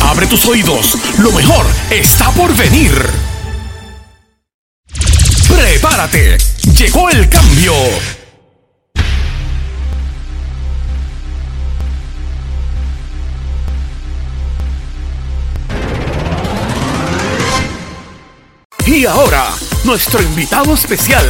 Abre tus oídos, lo mejor está por venir. Prepárate, llegó el cambio. Y ahora, nuestro invitado especial.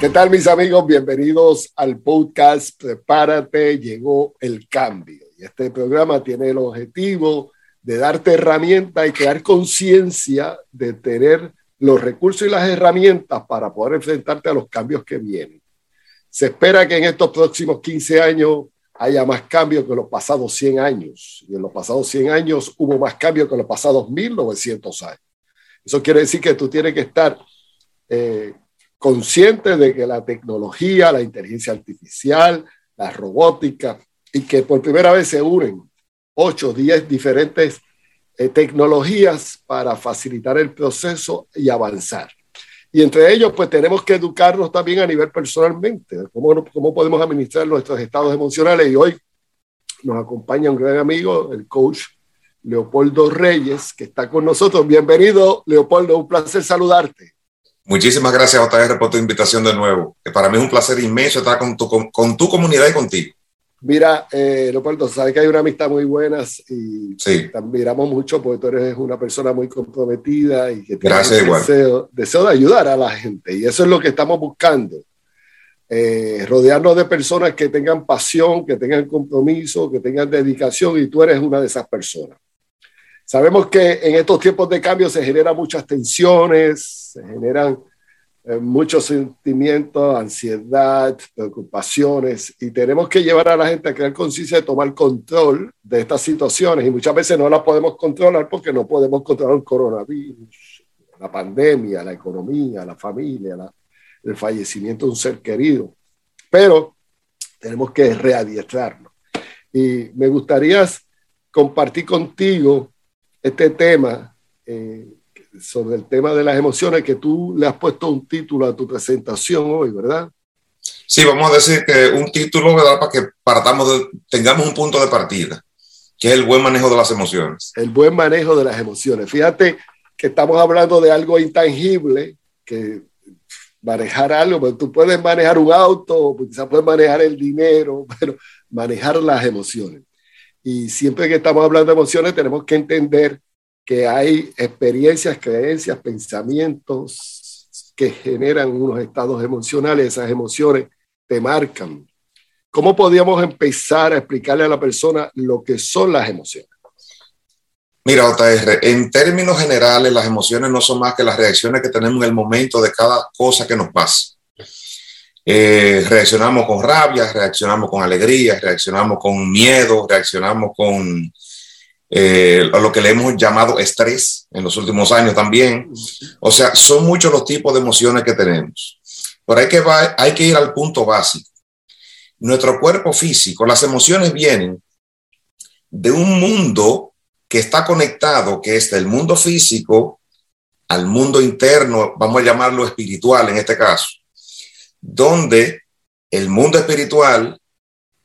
¿Qué tal mis amigos? Bienvenidos al podcast Prepárate, llegó el cambio. Y este programa tiene el objetivo de darte herramientas y crear conciencia de tener los recursos y las herramientas para poder enfrentarte a los cambios que vienen. Se espera que en estos próximos 15 años haya más cambio que los pasados 100 años. Y en los pasados 100 años hubo más cambio que en los pasados 1900 años. Eso quiere decir que tú tienes que estar eh, consciente de que la tecnología, la inteligencia artificial, la robótica, y que por primera vez se unen 8, 10 diferentes eh, tecnologías para facilitar el proceso y avanzar. Y entre ellos, pues tenemos que educarnos también a nivel personalmente, cómo, cómo podemos administrar nuestros estados emocionales. Y hoy nos acompaña un gran amigo, el coach Leopoldo Reyes, que está con nosotros. Bienvenido, Leopoldo, un placer saludarte. Muchísimas gracias, JR, por tu invitación de nuevo. Para mí es un placer inmenso estar con tu, con, con tu comunidad y contigo. Mira, eh, Leopoldo, sabes que hay una amistad muy buena y sí. te admiramos mucho porque tú eres una persona muy comprometida y que tiene deseo, deseo, de ayudar a la gente. Y eso es lo que estamos buscando. Eh, rodearnos de personas que tengan pasión, que tengan compromiso, que tengan dedicación y tú eres una de esas personas. Sabemos que en estos tiempos de cambio se generan muchas tensiones, se generan eh, muchos sentimientos, ansiedad, preocupaciones, y tenemos que llevar a la gente a crear conciencia de tomar control de estas situaciones, y muchas veces no las podemos controlar porque no podemos controlar el coronavirus, la pandemia, la economía, la familia, la, el fallecimiento de un ser querido, pero tenemos que readiestrarnos. Y me gustaría compartir contigo este tema. Eh, sobre el tema de las emociones, que tú le has puesto un título a tu presentación hoy, ¿verdad? Sí, vamos a decir que un título, ¿verdad? Para que partamos de, tengamos un punto de partida, que es el buen manejo de las emociones. El buen manejo de las emociones. Fíjate que estamos hablando de algo intangible, que manejar algo, pues tú puedes manejar un auto, quizás puedes manejar el dinero, pero manejar las emociones. Y siempre que estamos hablando de emociones, tenemos que entender que hay experiencias, creencias, pensamientos que generan unos estados emocionales, esas emociones te marcan. ¿Cómo podríamos empezar a explicarle a la persona lo que son las emociones? Mira, OTR, en términos generales, las emociones no son más que las reacciones que tenemos en el momento de cada cosa que nos pasa. Eh, reaccionamos con rabia, reaccionamos con alegría, reaccionamos con miedo, reaccionamos con eh, lo que le hemos llamado estrés en los últimos años también. O sea, son muchos los tipos de emociones que tenemos. Pero hay que, hay que ir al punto básico. Nuestro cuerpo físico, las emociones vienen de un mundo que está conectado, que es del mundo físico al mundo interno, vamos a llamarlo espiritual en este caso, donde el mundo espiritual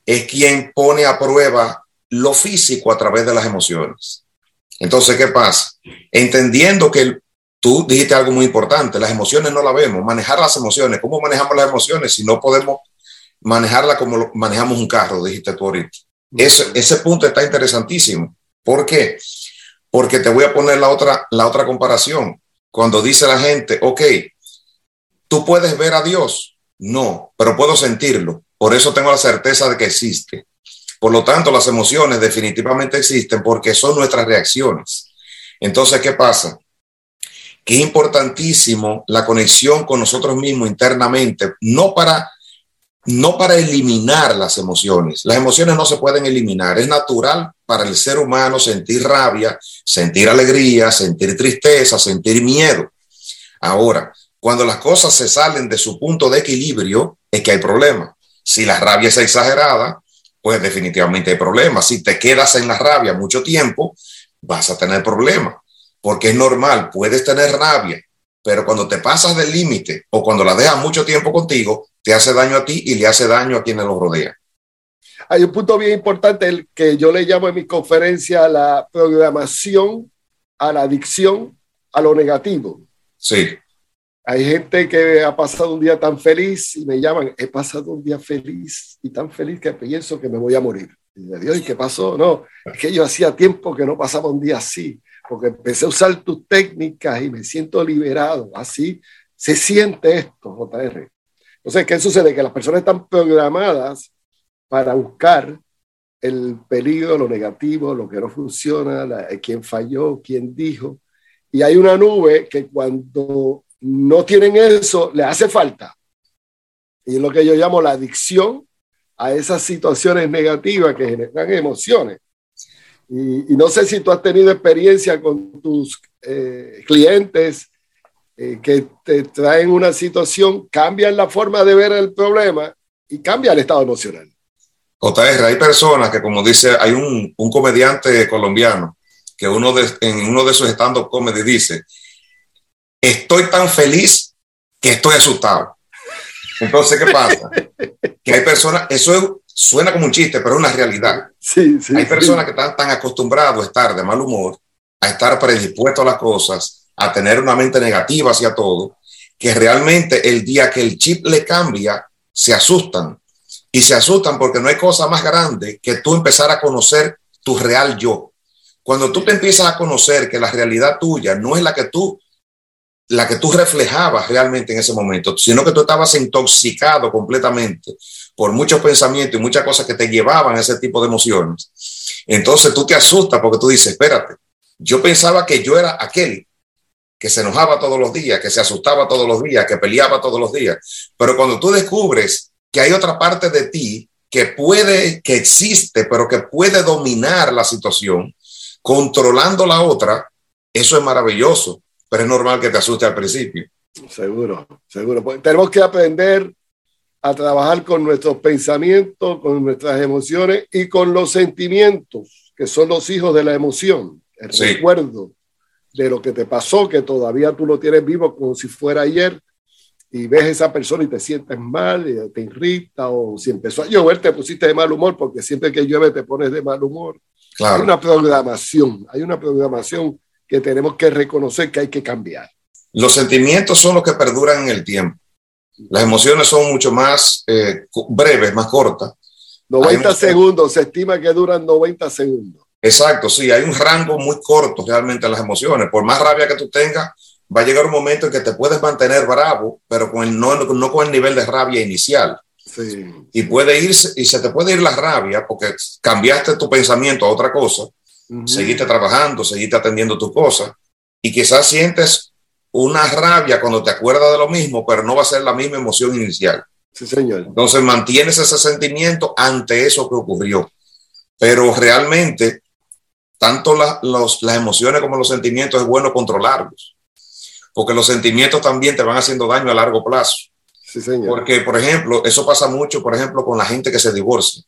es quien pone a prueba lo físico a través de las emociones. Entonces, ¿qué pasa? Entendiendo que tú dijiste algo muy importante, las emociones no las vemos, manejar las emociones, ¿cómo manejamos las emociones si no podemos manejarla como manejamos un carro, dijiste tú ahorita? Ese, ese punto está interesantísimo. ¿Por qué? Porque te voy a poner la otra, la otra comparación. Cuando dice la gente, ok, tú puedes ver a Dios. No, pero puedo sentirlo. Por eso tengo la certeza de que existe. Por lo tanto, las emociones definitivamente existen porque son nuestras reacciones. Entonces, ¿qué pasa? Que es importantísimo la conexión con nosotros mismos internamente, no para no para eliminar las emociones. Las emociones no se pueden eliminar. Es natural para el ser humano sentir rabia, sentir alegría, sentir tristeza, sentir miedo. Ahora, cuando las cosas se salen de su punto de equilibrio, es que hay problema. Si la rabia es exagerada, pues definitivamente hay problema. Si te quedas en la rabia mucho tiempo, vas a tener problemas. Porque es normal, puedes tener rabia, pero cuando te pasas del límite o cuando la dejas mucho tiempo contigo, te hace daño a ti y le hace daño a quienes lo rodean. Hay un punto bien importante el que yo le llamo en mi conferencia la programación a la adicción a lo negativo. Sí. Hay gente que ha pasado un día tan feliz y me llaman, he pasado un día feliz y tan feliz que pienso que me voy a morir. Y me Dios, ¿y qué pasó? No, es que yo hacía tiempo que no pasaba un día así porque empecé a usar tus técnicas y me siento liberado. Así se siente esto, JR. Entonces, ¿qué sucede? Que las personas están programadas para buscar el peligro, lo negativo, lo que no funciona, quién falló, quién dijo. Y hay una nube que cuando no tienen eso, le hace falta. Y lo que yo llamo la adicción a esas situaciones negativas que generan emociones. Y, no sé si tú has tenido experiencia con tus eh, clientes eh, que te traen una situación, cambian la forma de ver el problema y cambia el estado emocional. JR, hay personas que, como dice, hay un, un comediante colombiano que uno de, en uno de sus stand-up comedy dice, estoy tan feliz que estoy asustado. Entonces, ¿qué pasa? que hay personas, eso es Suena como un chiste, pero es una realidad. Sí, sí, Hay personas que están tan acostumbrados a estar de mal humor, a estar predispuestos a las cosas, a tener una mente negativa hacia todo, que realmente el día que el chip le cambia, se asustan. Y se asustan porque no hay cosa más grande que tú empezar a conocer tu real yo. Cuando tú te empiezas a conocer que la realidad tuya no es la que tú la que tú reflejabas realmente en ese momento, sino que tú estabas intoxicado completamente por muchos pensamientos y muchas cosas que te llevaban a ese tipo de emociones. Entonces tú te asustas porque tú dices, espérate, yo pensaba que yo era aquel que se enojaba todos los días, que se asustaba todos los días, que peleaba todos los días. Pero cuando tú descubres que hay otra parte de ti que puede, que existe, pero que puede dominar la situación, controlando la otra, eso es maravilloso, pero es normal que te asuste al principio. Seguro, seguro. Pues tenemos que aprender a trabajar con nuestros pensamientos, con nuestras emociones y con los sentimientos, que son los hijos de la emoción, el recuerdo de lo que te pasó, que todavía tú lo tienes vivo como si fuera ayer, y ves a esa persona y te sientes mal, y te irrita, o si empezó a llover te pusiste de mal humor, porque siempre que llueve te pones de mal humor. Hay una programación, hay una programación que tenemos que reconocer que hay que cambiar. Los sentimientos son los que perduran en el tiempo. Las emociones son mucho más eh, breves, más cortas. 90 segundos, se estima que duran 90 segundos. Exacto, sí, hay un rango muy corto realmente en las emociones. Por más rabia que tú tengas, va a llegar un momento en que te puedes mantener bravo, pero con no, no con el nivel de rabia inicial. Sí. Y puede irse, y se te puede ir la rabia porque cambiaste tu pensamiento a otra cosa, seguiste trabajando, seguiste atendiendo tus cosas, y quizás sientes una rabia cuando te acuerdas de lo mismo, pero no va a ser la misma emoción inicial. Sí, señor. Entonces mantienes ese sentimiento ante eso que ocurrió. Pero realmente, tanto las emociones como los sentimientos es bueno controlarlos. Porque los sentimientos también te van haciendo daño a largo plazo. Sí, señor. Porque, por ejemplo, eso pasa mucho, por ejemplo, con la gente que se divorcia.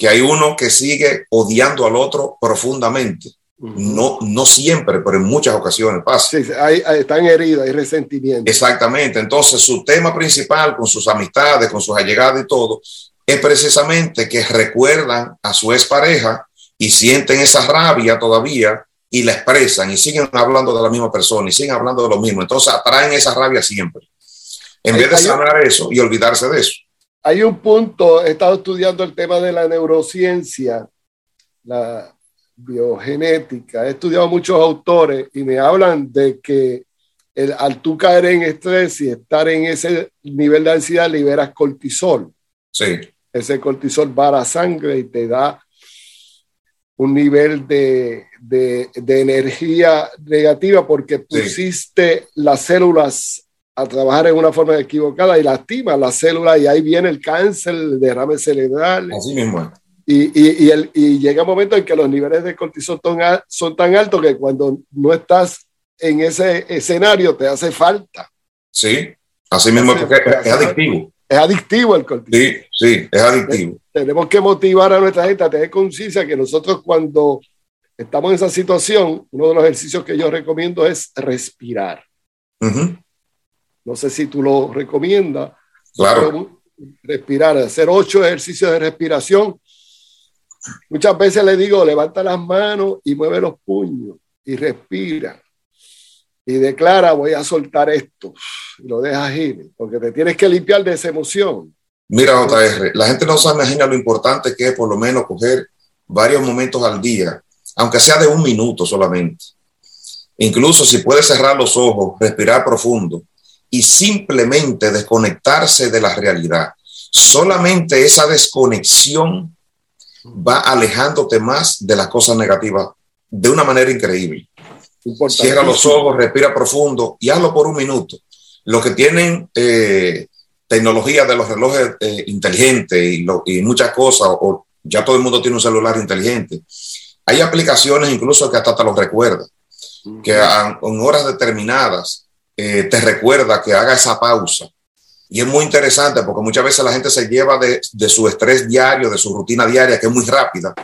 Que hay uno que sigue odiando al otro profundamente no, no siempre, pero en muchas ocasiones pasa. Sí, hay, están heridas, hay resentimiento. Exactamente. Entonces, su tema principal con sus amistades, con sus allegados y todo, es precisamente que recuerdan a su expareja y sienten esa rabia todavía y la expresan y siguen hablando de la misma persona y siguen hablando de lo mismo. Entonces, atraen esa rabia siempre. En vez de sanar eso y olvidarse de eso. Hay un punto, he estado estudiando el tema de la neurociencia, la, biogenética, he estudiado muchos autores y me hablan de que el, al tú caer en estrés y estar en ese nivel de ansiedad, liberas cortisol. Sí. Ese cortisol va a la sangre y te da un nivel de, de, de energía negativa porque pusiste las células a trabajar en una forma equivocada y lastima las células y ahí viene el cáncer, el derrame cerebral. Así mismo. Y, y, y, el, y llega un momento en que los niveles de cortisol son, tan altos que cuando no estás en ese escenario te hace falta. Sí, así mismo, porque es, es adictivo. Es adictivo el cortisol. Sí, sí, es adictivo. Tenemos que motivar a nuestra gente a tener conciencia que nosotros cuando estamos en esa situación, uno de los ejercicios que yo recomiendo es respirar. Uh -huh. No sé si tú lo recomiendas. Claro. Respirar, hacer ocho ejercicios de respiración. Muchas veces le digo, levanta las manos y mueve los puños y respira. Y declara, voy a soltar esto. Y lo dejas ir, porque te tienes que limpiar de esa emoción. Mira, JR, la gente no se imagina lo importante que es por lo menos coger varios momentos al día, aunque sea de un minuto solamente. Incluso si puedes cerrar los ojos, respirar profundo y simplemente desconectarse de la realidad. Solamente esa desconexión va alejándote más de las cosas negativas de una manera increíble. Cierra los ojos, respira profundo y hazlo por un minuto. Los que tienen eh, tecnología de los relojes eh, inteligentes y, lo, y, muchas cosas, o ya todo el mundo tiene un celular inteligente, hay aplicaciones incluso que hasta te los recuerda, que a, en horas determinadas eh, te recuerda que haga esa pausa. Y es muy interesante porque muchas veces la gente se lleva de, de, su estrés diario, de su rutina diaria, que es muy rápida,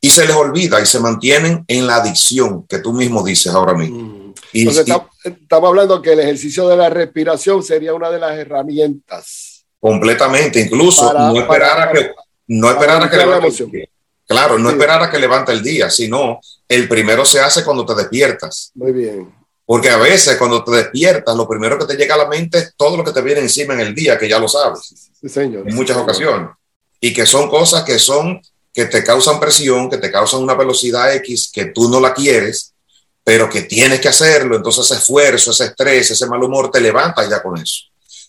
y se les olvida y se mantienen en la adicción que tú mismo dices ahora mismo. Mm. Y, Entonces, y, estamos hablando que el ejercicio de la respiración sería una de las herramientas. Completamente, incluso para, no esperar para, a que, no esperar a que levante el día. Claro, no sí. esperar a que levante el día, sino el primero se hace cuando te despiertas. Muy bien. Porque a veces cuando te despiertas, lo primero que te llega a la mente es todo lo que te viene encima en el día, que ya lo sabes. Sí, señor. En muchas sí, ocasiones. Y que son cosas que son, que te causan presión, que te causan una velocidad X que tú no la quieres, pero que tienes que hacerlo. Entonces ese esfuerzo, ese estrés, ese mal humor te levanta ya con eso.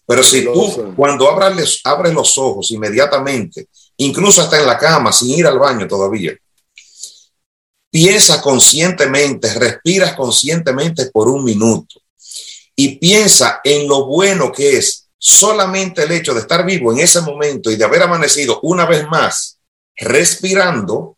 Pero si tú, cuando abres, abres los ojos inmediatamente, incluso hasta en la cama, sin ir al baño todavía, piensa conscientemente, respiras conscientemente por un minuto y piensa en lo bueno que es solamente el hecho de estar vivo en ese momento y de haber amanecido una vez más respirando,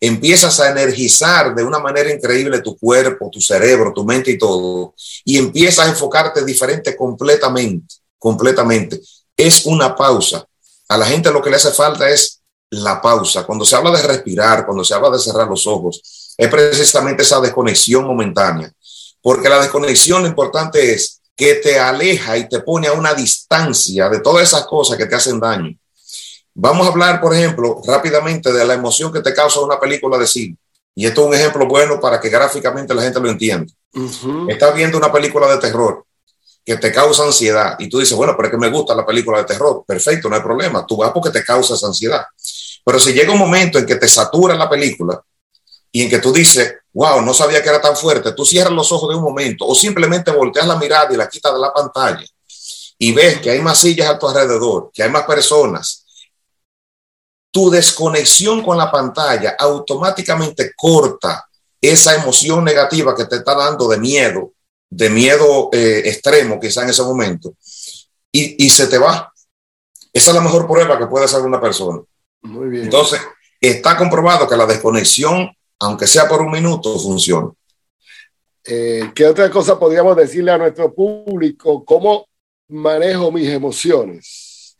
empiezas a energizar de una manera increíble tu cuerpo, tu cerebro, tu mente y todo, y empiezas a enfocarte diferente completamente, completamente. Es una pausa. A la gente lo que le hace falta es la pausa. Cuando se habla de respirar, cuando se habla de cerrar los ojos, es precisamente esa desconexión momentánea. Porque la desconexión lo importante es que te aleja y te pone a una distancia de todas esas cosas que te hacen daño. Vamos a hablar, por ejemplo, rápidamente de la emoción que te causa una película de cine. Y esto es un ejemplo bueno para que gráficamente la gente lo entienda. Uh -huh. Estás viendo una película de terror que te causa ansiedad y tú dices, bueno, pero es que me gusta la película de terror. Perfecto, no hay problema. Tú vas porque te causa esa ansiedad. Pero si llega un momento en que te satura la película y en que tú dices, wow, no sabía que era tan fuerte, tú cierras los ojos de un momento o simplemente volteas la mirada y la quitas de la pantalla y ves que hay más sillas a tu alrededor, que hay más personas, tu desconexión con la pantalla automáticamente corta esa emoción negativa que te está dando de miedo, de miedo eh, extremo quizá en ese momento, y, y se te va. Esa es la mejor prueba que puede hacer una persona. Muy bien. Entonces, está comprobado que la desconexión, aunque sea por un minuto, funciona. Eh, ¿Qué otra cosa podríamos decirle a nuestro público? ¿Cómo manejo mis emociones?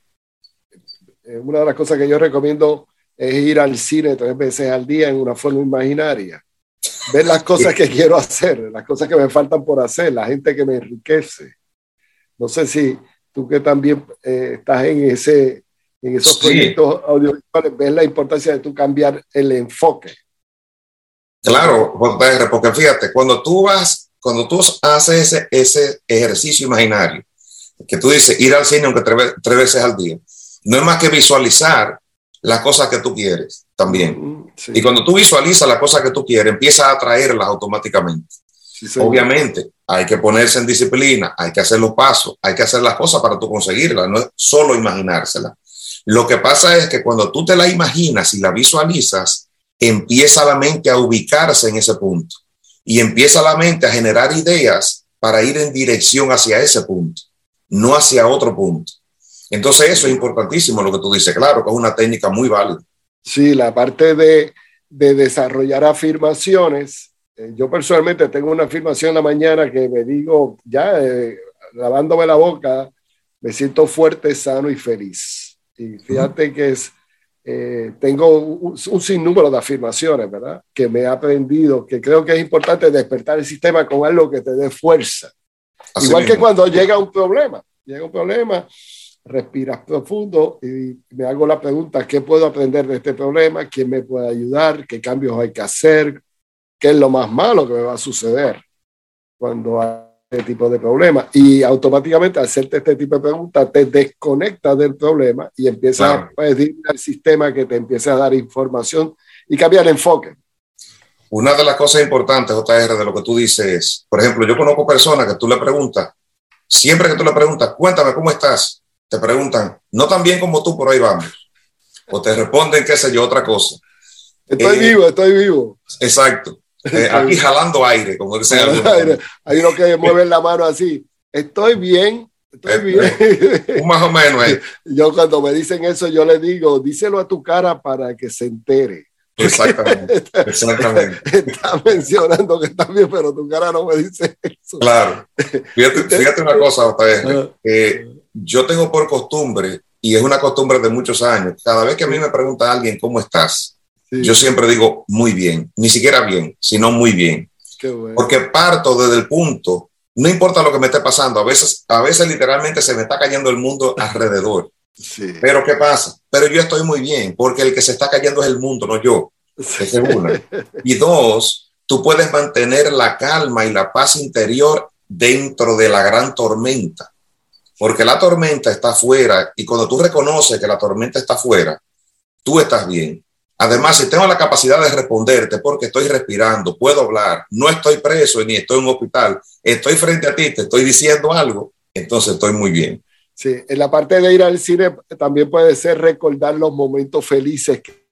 Eh, una de las cosas que yo recomiendo es ir al cine tres veces al día en una forma imaginaria. Ver las cosas que quiero hacer, las cosas que me faltan por hacer, la gente que me enriquece. No sé si tú que también eh, estás en ese en esos sí. proyectos audiovisuales, ves la importancia de tú cambiar el enfoque. Claro, JR, porque fíjate, cuando tú vas, cuando tú haces ese, ese ejercicio imaginario, que tú dices ir al cine aunque tres, tres veces al día, no es más que visualizar las cosas que tú quieres también. Sí. Y cuando tú visualizas las cosas que tú quieres, empiezas a atraerlas automáticamente. Sí, Obviamente, hay que ponerse en disciplina, hay que hacer los pasos, hay que hacer las cosas para tú conseguirlas, no es solo imaginárselas. Lo que pasa es que cuando tú te la imaginas y la visualizas, empieza la mente a ubicarse en ese punto y empieza la mente a generar ideas para ir en dirección hacia ese punto. no hacia otro punto. Entonces eso es importantísimo lo que tú dices, claro, que es una técnica muy válida. Sí, la parte de, de desarrollar afirmaciones. Eh, yo personalmente tengo una afirmación en la mañana que me digo, ya eh, lavándome la boca, me siento fuerte, sano y feliz. Y fíjate que es, eh, tengo un, un, sinnúmero de afirmaciones, ¿verdad? Que me he aprendido, que creo que es importante despertar el sistema con algo que te dé fuerza. Así Igual mismo. que cuando llega un problema, llega un problema, respiras profundo y me hago la pregunta, ¿qué puedo aprender de este problema? ¿Quién me puede ayudar? ¿Qué cambios hay que hacer? ¿Qué es lo más malo que me va a suceder cuando hay este tipo de problema? Y automáticamente hacerte este tipo de preguntas te desconectas del problema y empiezas claro. a pedir al sistema que te empiece a dar información y cambiar el enfoque. Una de las cosas importantes, JR, de lo que tú dices es, por ejemplo, yo conozco personas que tú le preguntas, siempre que tú le preguntas, cuéntame cómo estás, te preguntan, no tan bien como tú, por ahí vamos. O te responden, qué sé yo, otra cosa. Estoy eh, vivo, estoy vivo. Exacto. Eh, aquí jalando aire, como dicen algunos. Hay uno que mueve la mano así. Estoy bien, estoy eh, bien. más o menos. Eh. Yo cuando me dicen eso, yo le digo, díselo a tu cara para que se entere. Exactamente, exactamente. Está mencionando que está bien, pero tu cara no me dice eso. Claro. Fíjate, fíjate una cosa, JR, que yo tengo por costumbre, y es una costumbre de muchos años, cada vez que a mí me pregunta alguien cómo estás, sí. yo siempre digo muy bien, ni siquiera bien, sino muy bien. Bueno. Porque parto desde el punto, no importa lo que me esté pasando, a veces, a veces literalmente se me está cayendo el mundo alrededor. Sí. Pero ¿qué pasa? Pero yo estoy muy bien, porque el que se está cayendo es el mundo, no yo. Sí. Es una. Y dos, tú puedes mantener la calma y la paz interior dentro de la gran tormenta. Porque la tormenta está afuera y cuando tú reconoces que la tormenta está afuera, tú estás bien. Además, si tengo la capacidad de responderte porque estoy respirando, puedo hablar, no estoy preso ni estoy en un hospital, estoy frente a ti, te estoy diciendo algo, entonces estoy muy bien. Sí, en la parte de ir al cine también puede ser recordar los momentos felices que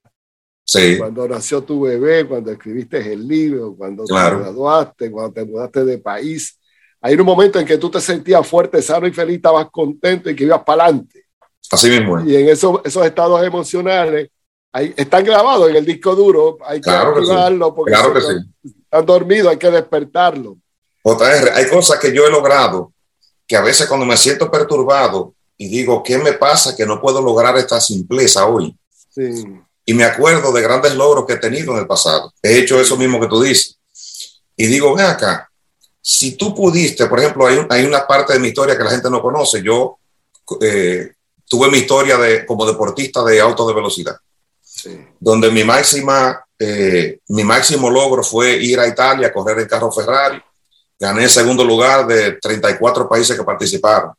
sí. cuando nació tu bebé, cuando escribiste el libro, cuando claro. te graduaste, cuando te mudaste de país. Hay un momento en que tú te sentías fuerte, sano y feliz, estabas contento y que ibas para adelante. Así mismo. Y en eso, esos estados emocionales hay, están grabados en el disco duro, hay que claro activarlo sí. porque claro que están, sí. están dormidos, hay que despertarlo. JR, hay cosas que yo he logrado que a veces cuando me siento perturbado y digo, ¿qué me pasa que no puedo lograr esta simpleza hoy? Sí. Y me acuerdo de grandes logros que he tenido en el pasado. He hecho eso mismo que tú dices. Y digo, ven acá, si tú pudiste, por ejemplo, hay, un, hay una parte de mi historia que la gente no conoce. Yo eh, tuve mi historia de, como deportista de auto de velocidad, Sí. donde mi máxima, eh, mi máximo logro fue ir a Italia a correr el carro Ferrari. Gané el segundo lugar de 34 países que participaron.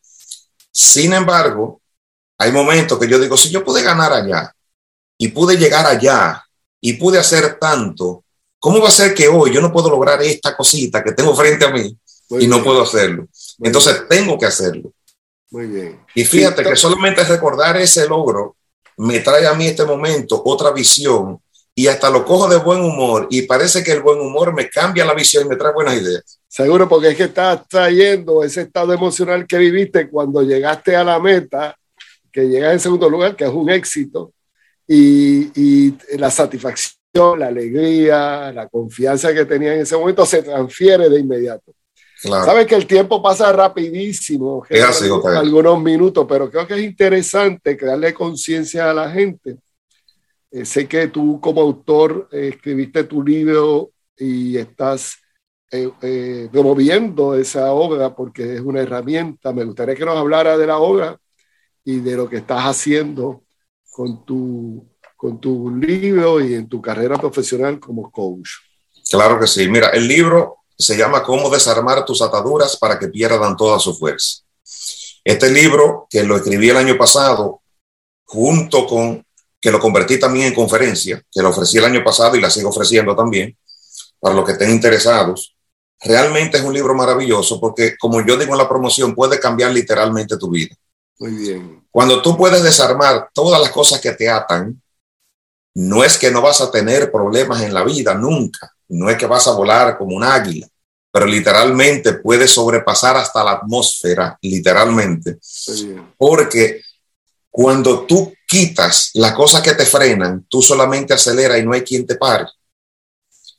Sin embargo, hay momentos que yo digo, si yo pude ganar allá y pude llegar allá y pude hacer tanto, ¿cómo va a ser que hoy yo no puedo lograr esta cosita que tengo frente a mí Muy y no bien. puedo hacerlo? Muy Entonces bien. tengo que hacerlo. Muy bien. Y fíjate Sí, que solamente recordar ese logro me trae a mí este momento otra visión y hasta lo cojo de buen humor y parece que el buen humor me cambia la visión y me trae buenas ideas. Seguro, porque es que estás trayendo ese estado emocional que viviste cuando llegaste a la meta, que llegas en segundo lugar, que es un éxito, y, y la satisfacción, la alegría, la confianza que tenía en ese momento se transfiere de inmediato. Claro. Sabes que el tiempo pasa rapidísimo, así, algunos minutos, pero creo que es interesante crearle conciencia a la gente. Eh, sé que tú como autor eh, escribiste tu libro y estás eh, promoviendo esa obra porque es una herramienta. Me gustaría que nos hablara de la obra y de lo que estás haciendo con tu, con tu libro y en tu carrera profesional como coach. Claro que sí. Mira, el libro se llama Cómo desarmar tus ataduras para que pierdan toda su fuerza. Este libro, que lo escribí el año pasado, junto con que lo convertí también en conferencia, que lo ofrecí el año pasado y la sigo ofreciendo también, para los que estén interesados. Realmente es un libro maravilloso porque, como yo digo en la promoción, puede cambiar literalmente tu vida. Muy bien. Cuando tú puedes desarmar todas las cosas que te atan, no es que no vas a tener problemas en la vida nunca, no es que vas a volar como un águila, pero literalmente puede sobrepasar hasta la atmósfera, literalmente, porque cuando tú quitas las cosas que te frenan, tú solamente aceleras y no hay quien te pare.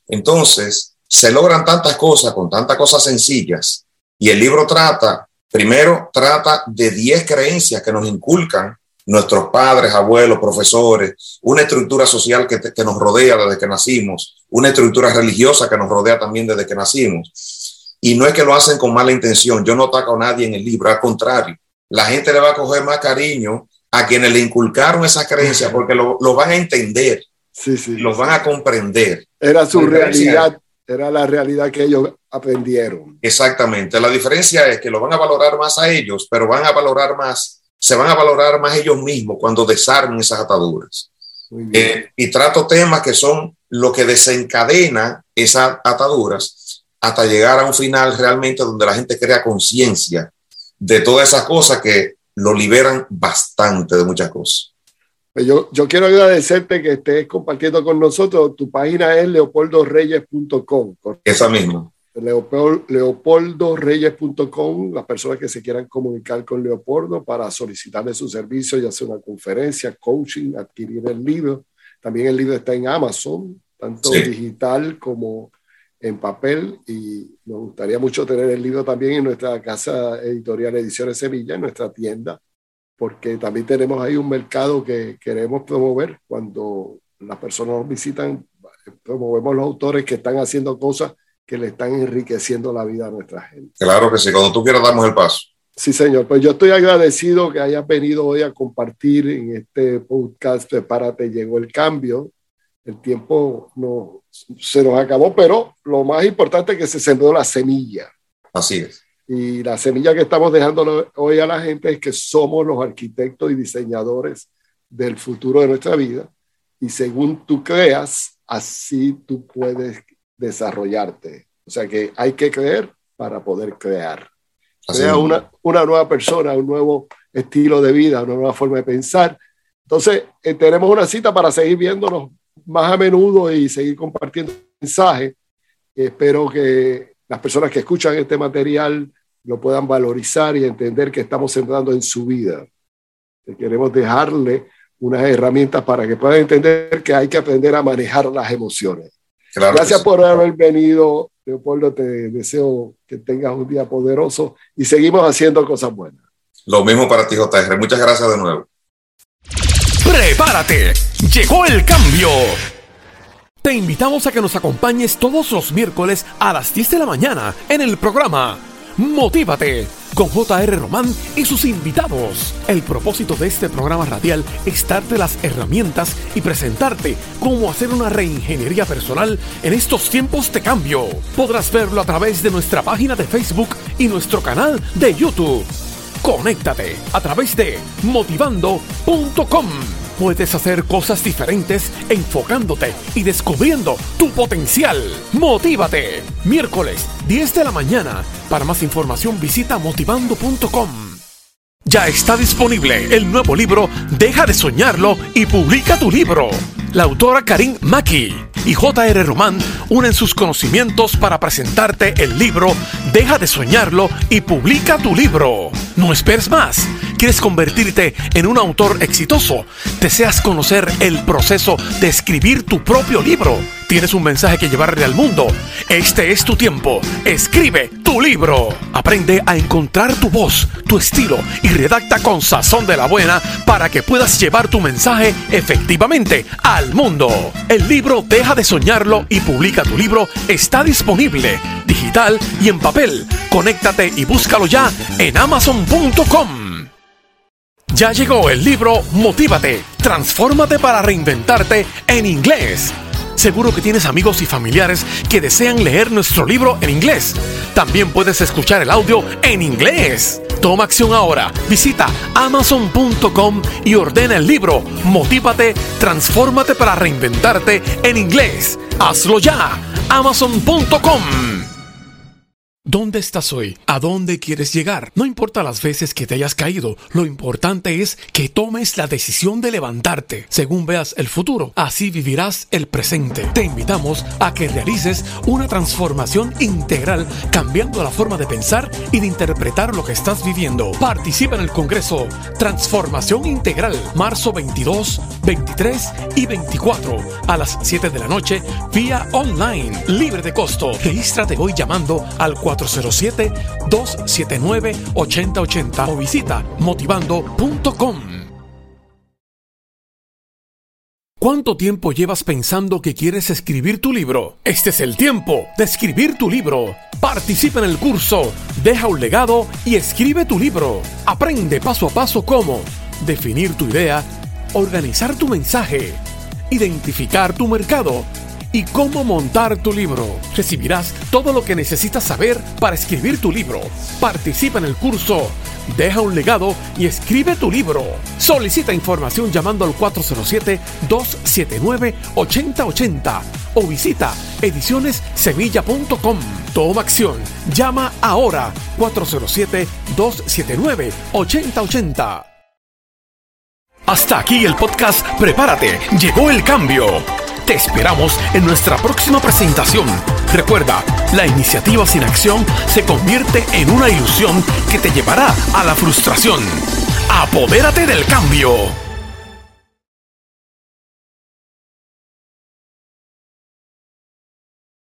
Entonces, se logran tantas cosas con tantas cosas sencillas y el libro trata, primero trata de 10 creencias que nos inculcan nuestros padres, abuelos, profesores, una estructura social que, que, nos rodea desde que nacimos, una estructura religiosa que nos rodea también desde que nacimos. Y no es que lo hacen con mala intención, yo no ataco a nadie en el libro, al contrario, la gente le va a coger más cariño a quienes le inculcaron esa creencia porque lo, lo van a entender, sí, sí, los van a comprender. Era su realidad, era la realidad que ellos aprendieron. Exactamente. La diferencia es que lo van a valorar más a ellos, pero van a valorar más, se van a valorar más ellos mismos cuando desarmen esas ataduras. Eh, y trato temas que son lo que desencadena esas ataduras hasta llegar a un final realmente donde la gente crea conciencia de todas esas cosas que lo liberan bastante de muchas cosas. Pues yo, yo quiero agradecerte que estés compartiendo con nosotros. Tu página es leopoldoreyes.com. Esa misma. Leopold, leopoldoreyes.com, las personas que se quieran comunicar con Leopoldo para solicitarle su servicio, ya sea una conferencia, coaching, adquirir el libro. También el libro está en Amazon, tanto digital como en papel y nos gustaría mucho tener el libro también en nuestra casa editorial Ediciones Semilla, en nuestra tienda porque también tenemos ahí un mercado que queremos promover cuando las personas nos visitan, promovemos los autores que están haciendo cosas que le están enriqueciendo la vida a nuestra gente. Claro que sí, cuando tú quieras damos el paso. Sí, señor. Pues yo estoy agradecido que hayas venido hoy a compartir en este podcast Prepárate, llegó el cambio. El tiempo no, se nos acabó, pero lo más importante es que se sembró la semilla. Así es. Y la semilla que estamos dejando hoy a la gente es que somos los arquitectos y diseñadores del futuro de nuestra vida. Y según tú creas, así tú puedes desarrollarte. O sea que hay que creer para poder crear. Crea una, una nueva persona, un nuevo estilo de vida, una nueva forma de pensar. Entonces, eh, tenemos una cita para seguir viéndonos más a menudo y seguir compartiendo mensajes. Espero que las personas que escuchan este material lo puedan valorizar y entender que estamos entrando en su vida. Que queremos dejarle unas herramientas para que puedan entender que hay que aprender a manejar las emociones. Gracias por haber venido, Leopoldo. Te deseo que tengas un día poderoso y seguimos haciendo cosas buenas. Lo mismo para ti, JR. Muchas gracias de nuevo. Prepárate. Llegó el cambio. Te invitamos a que nos acompañes todos los miércoles a las 10 de la mañana en el programa Motívate con JR Román y sus invitados. El propósito de este programa radial es darte las herramientas y presentarte cómo hacer una reingeniería personal en estos tiempos de cambio. Podrás verlo a través de nuestra página de Facebook y nuestro canal de YouTube. Conéctate a través de motivando.com puedes hacer cosas diferentes enfocándote y descubriendo tu potencial. Motívate. Miércoles, 10 de la mañana. Para más información visita motivando.com. Ya está disponible el nuevo libro Deja de soñarlo y publica tu libro. La autora Karim Maki y J.R. Román unen sus conocimientos para presentarte el libro Deja de soñarlo y publica tu libro. No esperes más. ¿Quieres convertirte en un autor exitoso? ¿Deseas conocer el proceso de escribir tu propio libro? ¿Tienes un mensaje que llevarle al mundo? Este es tu tiempo. Escribe tu libro. Aprende a encontrar tu voz, tu estilo y redacta con sazón de la buena para que puedas llevar tu mensaje efectivamente al mundo. El libro Deja de soñarlo y publica tu libro está disponible digital y en papel. Conéctate y búscalo ya en amazon.com. Ya llegó el libro Motívate, transfórmate para reinventarte en inglés. Seguro que tienes amigos y familiares que desean leer nuestro libro en inglés. También puedes escuchar el audio en inglés. Toma acción ahora. Visita amazon.com y ordena el libro Motívate, transfórmate para reinventarte en inglés. Hazlo ya. amazon.com ¿Dónde estás hoy? ¿A dónde quieres llegar? No importa las veces que te hayas caído, lo importante es que tomes la decisión de levantarte. Según veas el futuro, así vivirás el presente. Te invitamos a que realices una transformación integral, cambiando la forma de pensar y de interpretar lo que estás viviendo. Participa en el Congreso Transformación Integral, marzo 22, 23 y 24 a las 7 de la noche vía online, libre de costo. Regístrate hoy llamando al 4 407-279-8080 o visita motivando.com. ¿Cuánto tiempo llevas pensando que quieres escribir tu libro? Este es el tiempo de escribir tu libro. Participa en el curso, deja un legado y escribe tu libro. Aprende paso a paso cómo definir tu idea, organizar tu mensaje, identificar tu mercado y cómo montar tu libro. Recibirás todo lo que necesitas saber para escribir tu libro. Participa en el curso, deja un legado y escribe tu libro. Solicita información llamando al 407-279-8080 o visita edicionessemilla.com. Toma acción. Llama ahora 407-279-8080. Hasta aquí el podcast Prepárate. Llegó el cambio. Te esperamos en nuestra próxima presentación. Recuerda, la iniciativa sin acción se convierte en una ilusión que te llevará a la frustración. Apodérate del cambio.